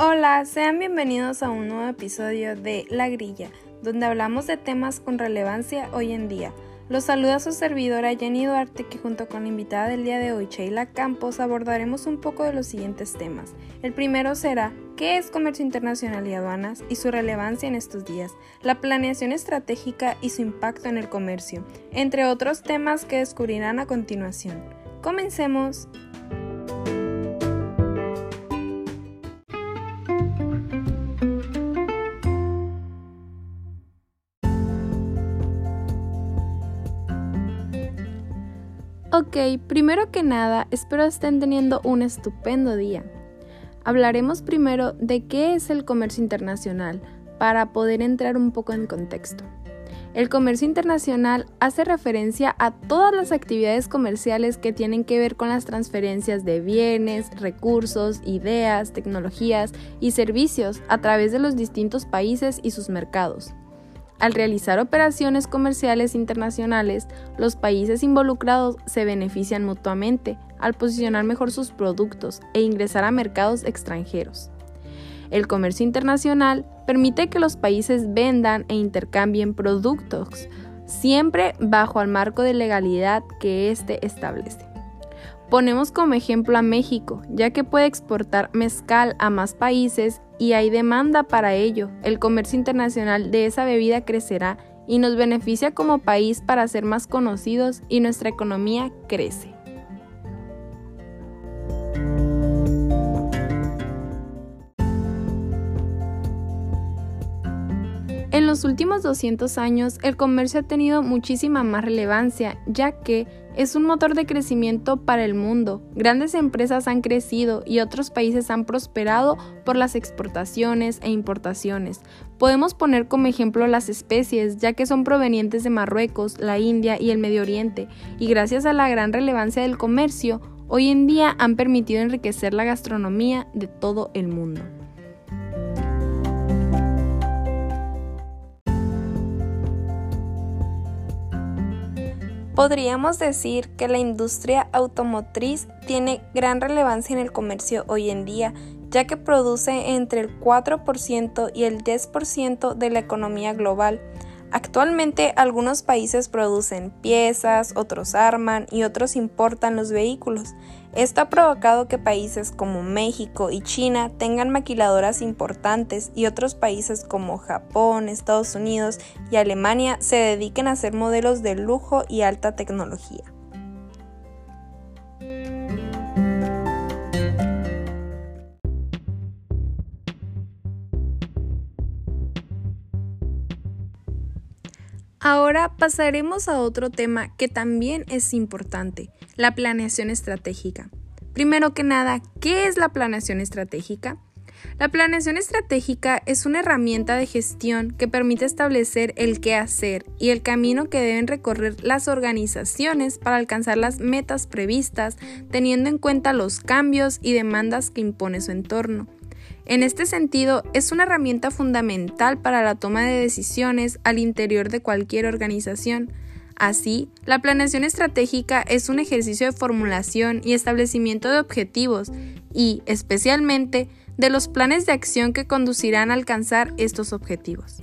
Hola, sean bienvenidos a un nuevo episodio de La Grilla, donde hablamos de temas con relevancia hoy en día. Los saluda su servidora Jenny Duarte, que junto con la invitada del día de hoy, Sheila Campos, abordaremos un poco de los siguientes temas. El primero será ¿qué es comercio internacional y aduanas y su relevancia en estos días? La planeación estratégica y su impacto en el comercio, entre otros temas que descubrirán a continuación. Comencemos. Ok, primero que nada, espero estén teniendo un estupendo día. Hablaremos primero de qué es el comercio internacional para poder entrar un poco en contexto. El comercio internacional hace referencia a todas las actividades comerciales que tienen que ver con las transferencias de bienes, recursos, ideas, tecnologías y servicios a través de los distintos países y sus mercados. Al realizar operaciones comerciales internacionales, los países involucrados se benefician mutuamente al posicionar mejor sus productos e ingresar a mercados extranjeros. El comercio internacional permite que los países vendan e intercambien productos, siempre bajo el marco de legalidad que éste establece. Ponemos como ejemplo a México, ya que puede exportar mezcal a más países y hay demanda para ello. El comercio internacional de esa bebida crecerá y nos beneficia como país para ser más conocidos y nuestra economía crece. En los últimos 200 años, el comercio ha tenido muchísima más relevancia, ya que es un motor de crecimiento para el mundo. Grandes empresas han crecido y otros países han prosperado por las exportaciones e importaciones. Podemos poner como ejemplo las especies, ya que son provenientes de Marruecos, la India y el Medio Oriente, y gracias a la gran relevancia del comercio, hoy en día han permitido enriquecer la gastronomía de todo el mundo. Podríamos decir que la industria automotriz tiene gran relevancia en el comercio hoy en día, ya que produce entre el 4% y el 10% de la economía global. Actualmente algunos países producen piezas, otros arman y otros importan los vehículos. Esto ha provocado que países como México y China tengan maquiladoras importantes y otros países como Japón, Estados Unidos y Alemania se dediquen a hacer modelos de lujo y alta tecnología. Ahora pasaremos a otro tema que también es importante, la planeación estratégica. Primero que nada, ¿qué es la planeación estratégica? La planeación estratégica es una herramienta de gestión que permite establecer el qué hacer y el camino que deben recorrer las organizaciones para alcanzar las metas previstas, teniendo en cuenta los cambios y demandas que impone su entorno. En este sentido, es una herramienta fundamental para la toma de decisiones al interior de cualquier organización. Así, la planeación estratégica es un ejercicio de formulación y establecimiento de objetivos y, especialmente, de los planes de acción que conducirán a alcanzar estos objetivos.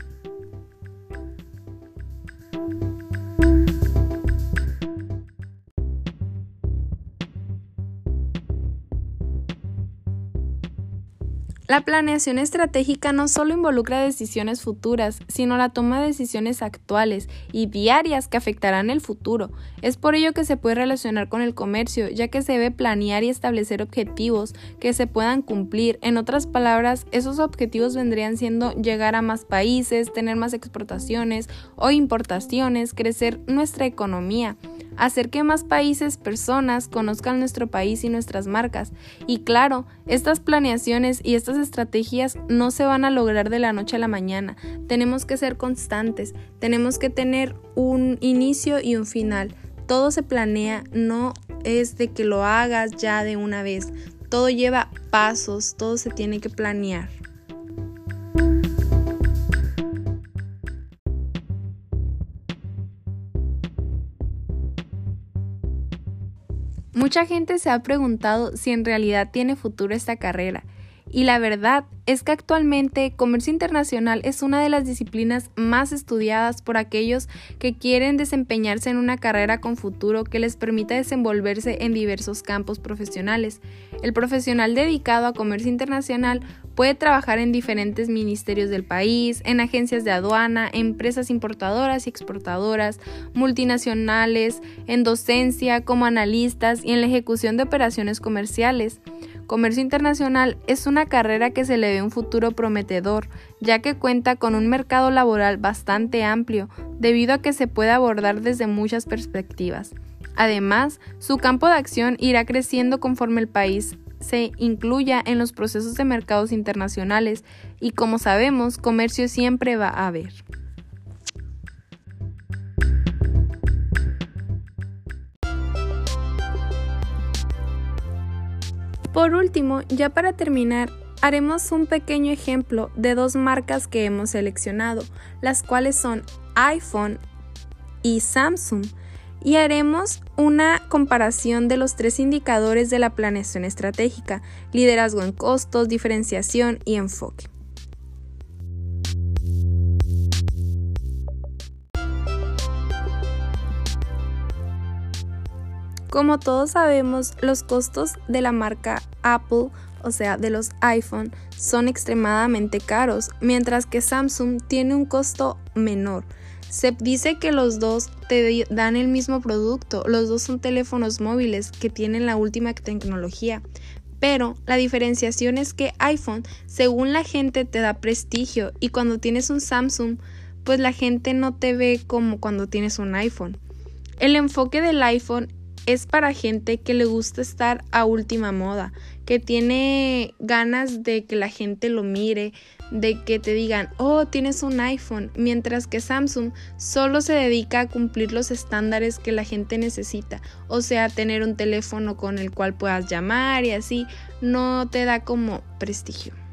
La planeación estratégica no solo involucra decisiones futuras, sino la toma de decisiones actuales y diarias que afectarán el futuro. Es por ello que se puede relacionar con el comercio, ya que se debe planear y establecer objetivos que se puedan cumplir. En otras palabras, esos objetivos vendrían siendo llegar a más países, tener más exportaciones o importaciones, crecer nuestra economía hacer que más países, personas conozcan nuestro país y nuestras marcas. Y claro, estas planeaciones y estas estrategias no se van a lograr de la noche a la mañana. Tenemos que ser constantes, tenemos que tener un inicio y un final. Todo se planea, no es de que lo hagas ya de una vez. Todo lleva pasos, todo se tiene que planear. Mucha gente se ha preguntado si en realidad tiene futuro esta carrera Y la verdad es que actualmente comercio internacional es una de las disciplinas más estudiadas por aquellos que quieren desempeñarse en una carrera con futuro que les permita desenvolverse en diversos campos profesionales. El profesional dedicado a comercio internacional puede trabajar en diferentes ministerios del país, en agencias de aduana, empresas importadoras y exportadoras, multinacionales, en docencia, como analistas y en la ejecución de operaciones comerciales. Comercio Internacional es una carrera que se le ve un futuro prometedor, ya que cuenta con un mercado laboral bastante amplio, debido a que se puede abordar desde muchas perspectivas. Además, su campo de acción irá creciendo conforme el país se incluya en los procesos de mercados internacionales y como sabemos, comercio siempre va a haber. Por último, ya para terminar, haremos un pequeño ejemplo de dos marcas que hemos seleccionado, las cuales son iPhone y Samsung, y haremos una comparación de los tres indicadores de la planeación estratégica, liderazgo en costos, diferenciación y enfoque. Como todos sabemos, los costos de la marca Apple, o sea, de los iPhone, son extremadamente caros, mientras que Samsung tiene un costo menor. Se dice que los dos te dan el mismo producto, los dos son teléfonos móviles que tienen la última tecnología, pero la diferenciación es que iPhone, según la gente, te da prestigio y cuando tienes un Samsung, pues la gente no te ve como cuando tienes un iPhone. El enfoque del iPhone es para gente que le gusta estar a última moda, que tiene ganas de que la gente lo mire, de que te digan, oh, tienes un iPhone, mientras que Samsung solo se dedica a cumplir los estándares que la gente necesita, o sea, tener un teléfono con el cual puedas llamar y así, no te da como prestigio.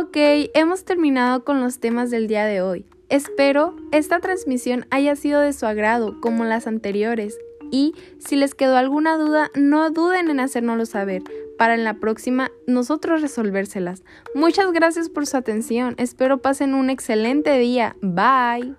Ok, hemos terminado con los temas del día de hoy. Espero esta transmisión haya sido de su agrado como las anteriores y si les quedó alguna duda no duden en hacérnoslo saber para en la próxima nosotros resolvérselas. Muchas gracias por su atención, espero pasen un excelente día. Bye.